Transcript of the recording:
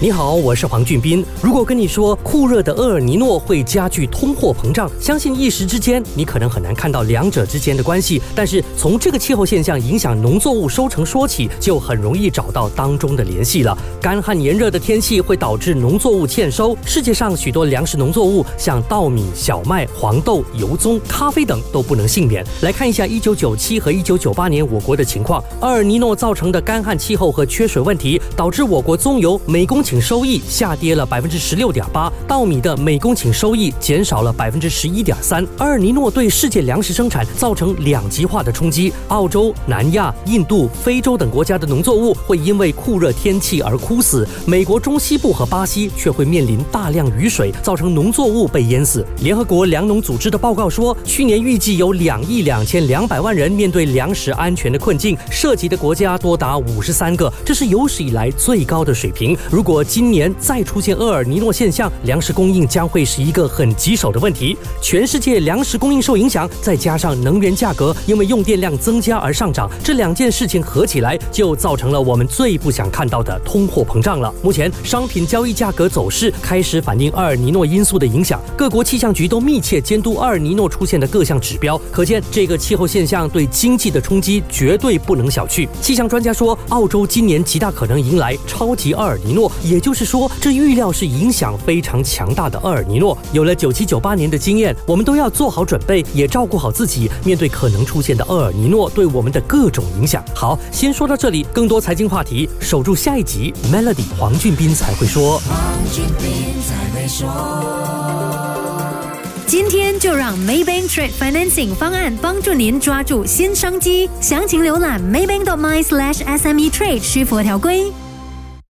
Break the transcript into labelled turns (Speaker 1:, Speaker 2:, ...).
Speaker 1: 你好，我是黄俊斌。如果跟你说酷热的厄尔尼诺会加剧通货膨胀，相信一时之间你可能很难看到两者之间的关系。但是从这个气候现象影响农作物收成说起，就很容易找到当中的联系了。干旱炎热的天气会导致农作物欠收，世界上许多粮食农作物，像稻米、小麦、黄豆、油棕、咖啡等都不能幸免。来看一下1997和1998年我国的情况，厄尔尼诺造成的干旱气候和缺水问题，导致我国棕油每公顷收益下跌了百分之十六点八，稻米的每公顷收益减少了百分之十一点三。厄尔尼诺对世界粮食生产造成两极化的冲击，澳洲、南亚、印度、非洲等国家的农作物会因为酷热天气而枯死，美国中西部和巴西却会面临大量雨水，造成农作物被淹死。联合国粮农组织的报告说，去年预计有两亿两千两百万人面对粮食安全的困境，涉及的国家多达五十三个，这是有史以来最高的水平。如果今年再出现厄尔尼诺现象，粮食供应将会是一个很棘手的问题。全世界粮食供应受影响，再加上能源价格因为用电量增加而上涨，这两件事情合起来，就造成了我们最不想看到的通货膨胀了。目前商品交易价格走势开始反映厄尔尼诺因素的影响，各国气象局都密切监督厄尔尼诺出现的各项指标，可见这个气候现象对经济的冲击绝对不能小觑。气象专家说，澳洲今年极大可能迎来超级厄尔尼诺，也就是说，这预料是影响非常强大的厄尔尼诺。有了九七九八年的经验，我们都要做好准备，也照顾好自己，面对可能出现的厄尔尼诺对我们的各种影响。好，先说到这里，更多财经话题，守住下一集。Melody 黄俊斌才会说。
Speaker 2: 黄俊斌才会说。
Speaker 3: 今天就让 Maybank Trade Financing 方案帮助您抓住新商机。详情浏览 maybank.my/sme trade 需符合条规。